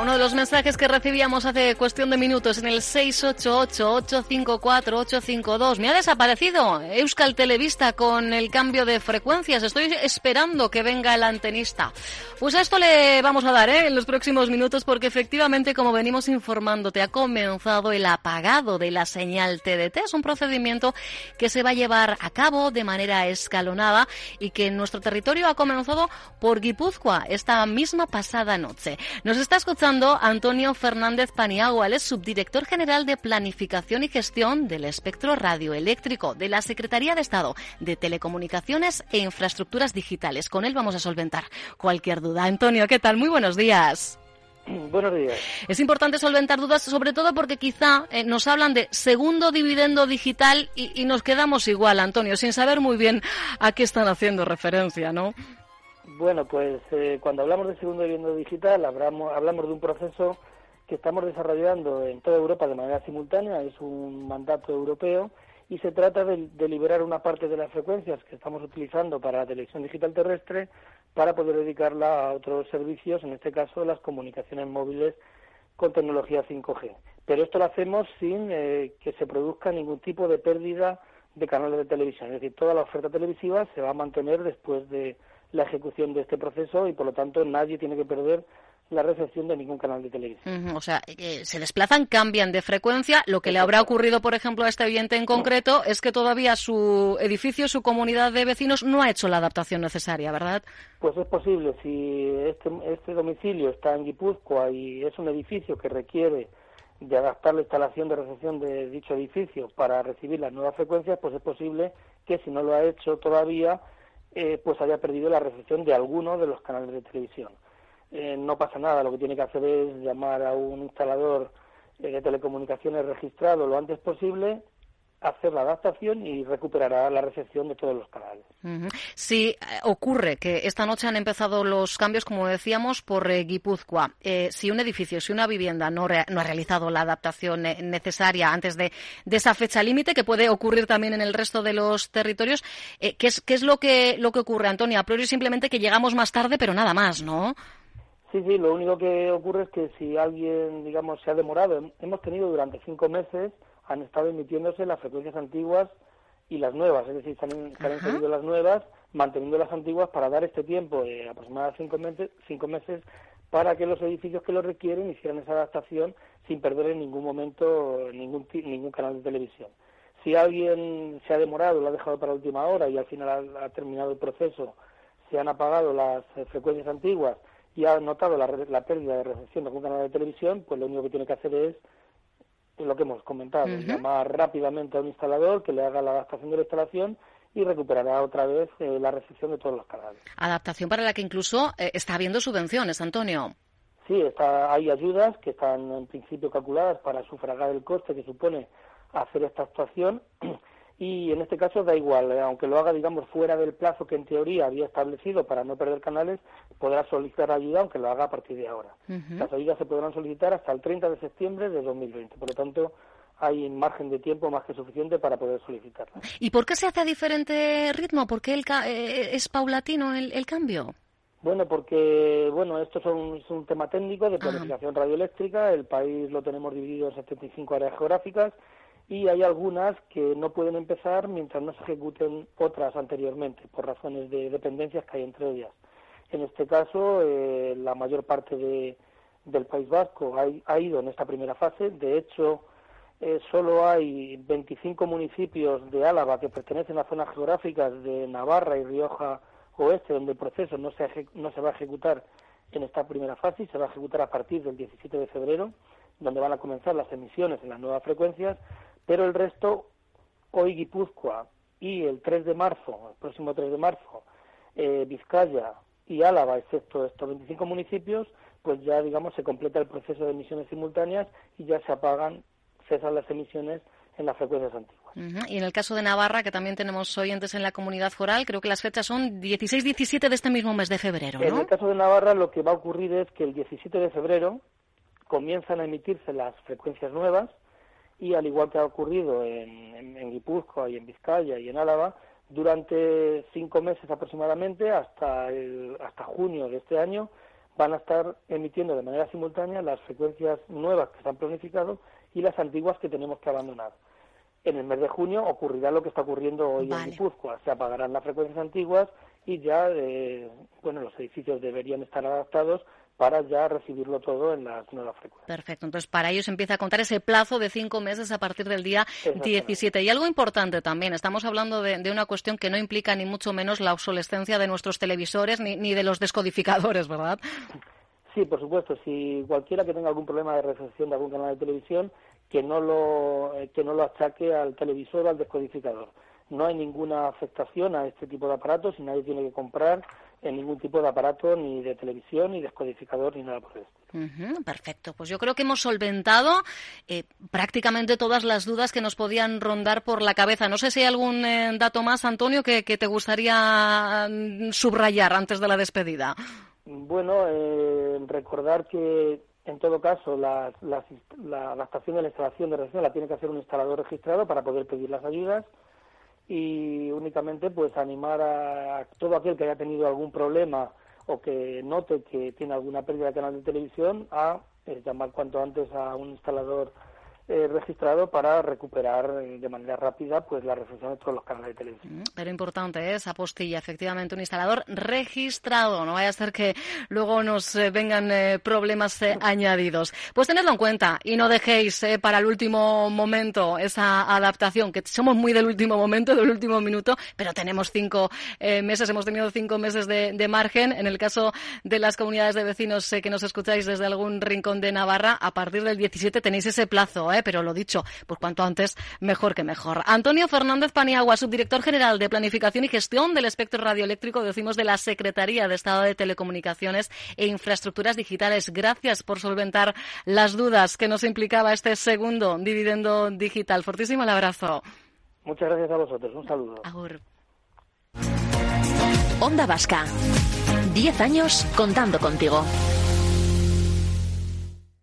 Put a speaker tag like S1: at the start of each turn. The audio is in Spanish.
S1: Uno de los mensajes que recibíamos hace cuestión de minutos en el 688-854-852. Me ha desaparecido Euskal Televista con el cambio de frecuencias. Estoy esperando que venga el antenista. Pues a esto le vamos a dar ¿eh? en los próximos minutos porque efectivamente, como venimos informándote, ha comenzado el apagado de la señal TDT. Es un procedimiento que se va a llevar a cabo de manera escalonada y que en nuestro territorio ha comenzado por Guipúzcoa esta misma pasada noche. Nos está escuchando Antonio Fernández Paniagua, es subdirector general de Planificación y Gestión del Espectro Radioeléctrico de la Secretaría de Estado de Telecomunicaciones e Infraestructuras Digitales. Con él vamos a solventar cualquier duda. Antonio, ¿qué tal? Muy buenos días.
S2: Buenos días.
S1: Es importante solventar dudas, sobre todo porque quizá eh, nos hablan de segundo dividendo digital y, y, nos quedamos igual, Antonio, sin saber muy bien a qué están haciendo referencia, ¿no?
S2: Bueno, pues eh, cuando hablamos de segundo dividendo digital hablamos, hablamos de un proceso que estamos desarrollando en toda Europa de manera simultánea, es un mandato europeo y se trata de, de, liberar una parte de las frecuencias que estamos utilizando para la televisión digital terrestre para poder dedicarla a otros servicios, en este caso las comunicaciones móviles con tecnología 5G. Pero esto lo hacemos sin eh, que se produzca ningún tipo de pérdida de canales de televisión, es decir, toda la oferta televisiva se va a mantener después de la ejecución de este proceso y por lo tanto nadie tiene que perder la recepción de ningún canal de televisión.
S1: Uh -huh. O sea, eh, se desplazan, cambian de frecuencia. Lo que le habrá ocurrido, por ejemplo, a este oyente en concreto es que todavía su edificio, su comunidad de vecinos no ha hecho la adaptación necesaria, ¿verdad?
S2: Pues es posible. Si este, este domicilio está en Guipúzcoa y es un edificio que requiere de adaptar la instalación de recepción de dicho edificio para recibir las nuevas frecuencias, pues es posible que si no lo ha hecho todavía, eh, pues haya perdido la recepción de alguno de los canales de televisión. Eh, no pasa nada, lo que tiene que hacer es llamar a un instalador eh, de telecomunicaciones registrado lo antes posible, hacer la adaptación y recuperará la recepción de todos los canales.
S1: Uh -huh. Si eh, ocurre que esta noche han empezado los cambios, como decíamos, por eh, Guipúzcoa, eh, si un edificio, si una vivienda no, re no ha realizado la adaptación eh, necesaria antes de, de esa fecha límite, que puede ocurrir también en el resto de los territorios, eh, ¿qué, es, ¿qué es lo que, lo que ocurre, Antonio? A priori simplemente que llegamos más tarde, pero nada más, ¿no?
S2: Sí, sí, lo único que ocurre es que si alguien, digamos, se ha demorado, hemos tenido durante cinco meses han estado emitiéndose las frecuencias antiguas y las nuevas, es decir, se han, se han encendido las nuevas, manteniendo las antiguas para dar este tiempo de aproximadamente cinco meses, cinco meses para que los edificios que lo requieren hicieran esa adaptación sin perder en ningún momento ningún, ningún canal de televisión. Si alguien se ha demorado, lo ha dejado para última hora y al final ha, ha terminado el proceso, se han apagado las eh, frecuencias antiguas y ha notado la, la pérdida de recepción de algún canal de televisión, pues lo único que tiene que hacer es lo que hemos comentado, uh -huh. llamar rápidamente a un instalador que le haga la adaptación de la instalación y recuperará otra vez eh, la recepción de todos los canales.
S1: Adaptación para la que incluso eh, está habiendo subvenciones, Antonio.
S2: Sí, está, hay ayudas que están en principio calculadas para sufragar el coste que supone hacer esta actuación y en este caso da igual, eh, aunque lo haga, digamos, fuera del plazo que en teoría había establecido para no perder canales, podrá solicitar ayuda aunque lo haga a partir de ahora. Uh -huh. Las ayudas se podrán solicitar hasta el 30 de septiembre de 2020, por lo tanto hay margen de tiempo más que suficiente para poder solicitarlas.
S1: ¿Y por qué se hace a diferente ritmo? ¿Por qué el eh, es paulatino el, el, cambio?
S2: Bueno, porque bueno, esto es un, es un tema técnico de planificación radioeléctrica, el país lo tenemos dividido en 75 áreas geográficas, y hay algunas que no pueden empezar mientras no se ejecuten otras anteriormente, por razones de dependencias que hay entre ellas. En este caso, eh, la mayor parte de, del País Vasco ha, ido en esta primera fase. De hecho, eh, solo hay 25 municipios de Álava que pertenecen a zonas geográficas de Navarra y Rioja Oeste, donde el proceso no se, no se va a ejecutar en esta primera fase y se va a ejecutar a partir del 17 de febrero, donde van a comenzar las emisiones en las nuevas frecuencias pero el resto, hoy Guipúzcoa y el 3 de marzo, el próximo 3 de marzo, eh, Vizcaya y Álava, excepto estos 25 municipios, pues ya, digamos, se completa el proceso de emisiones simultáneas y ya se apagan, cesan las emisiones en las frecuencias antiguas.
S1: Uh -huh. Y en el caso de Navarra, que también tenemos oyentes en la comunidad foral, creo que las fechas son 16-17 de este mismo mes de febrero, ¿no?
S2: En el caso de Navarra, lo que va a ocurrir es que el 17 de febrero comienzan a emitirse las frecuencias nuevas, y al igual que ha ocurrido en, en, en, Guipúzcoa y en Vizcaya y en Álava, durante cinco meses aproximadamente, hasta, el, hasta junio de este año, van a estar emitiendo de manera simultánea las frecuencias nuevas que se han planificado y las antiguas que tenemos que abandonar. En el mes de junio ocurrirá lo que está ocurriendo hoy en Guipúzcoa. Se apagarán las frecuencias antiguas y ya, eh, bueno, los edificios deberían estar adaptados para ya recibirlo todo en las nuevas frecuencias.
S1: Perfecto. Entonces, para ellos empieza a contar ese plazo de cinco meses a partir del día 17. Y algo importante también, estamos hablando de, una cuestión que no implica ni mucho menos la obsolescencia de nuestros televisores ni, ni de los descodificadores, ¿verdad?
S2: Sí, por supuesto. Si cualquiera que tenga algún problema de recepción de algún canal de televisión, que no lo, eh, que no lo achaque al televisor o al descodificador. No hay ninguna afectación a este tipo de aparatos y nadie tiene que comprar en ningún tipo de aparato, ni de televisión, ni descodificador, ni nada por el
S1: estilo. perfecto. Pues yo creo que hemos solventado eh, prácticamente todas las dudas que nos podían rondar por la cabeza. No sé si hay algún eh, dato más, Antonio, que, te gustaría mm, subrayar antes de la despedida.
S2: Bueno, eh, recordar que en todo caso la, la, adaptación de la instalación de recepción la tiene que hacer un instalador registrado para poder pedir las ayudas y únicamente pues animar a, todo aquel que haya tenido algún problema o que note que tiene alguna pérdida de canal de televisión a eh, llamar cuanto antes a un instalador eh, registrado para recuperar eh, de manera rápida pues la recepción de todos los canales de televisión. Mm,
S1: pero importante ¿eh? esa postilla, efectivamente, un instalador registrado. No vaya a ser que luego nos vengan problemas añadidos. Pues tenedlo en cuenta y no dejéis para el último momento esa adaptación, que somos muy del último momento, del último minuto, pero tenemos cinco meses, hemos tenido cinco meses de, margen. En el caso de las comunidades de vecinos que nos escucháis desde algún rincón de Navarra, a partir del 17 tenéis ese plazo, ¿eh? Pero lo dicho, pues cuanto antes, mejor que mejor. Antonio Fernández Paniagua, subdirector general de Planificación y Gestión del Espectro Radioeléctrico, decimos de la Secretaría de Estado de Telecomunicaciones e Infraestructuras Digitales. Gracias por solventar las dudas que nos implicaba este segundo dividendo digital. Fortísimo el abrazo.
S2: Muchas gracias a vosotros. Un saludo.
S3: Onda Vasca. Diez años contando contigo.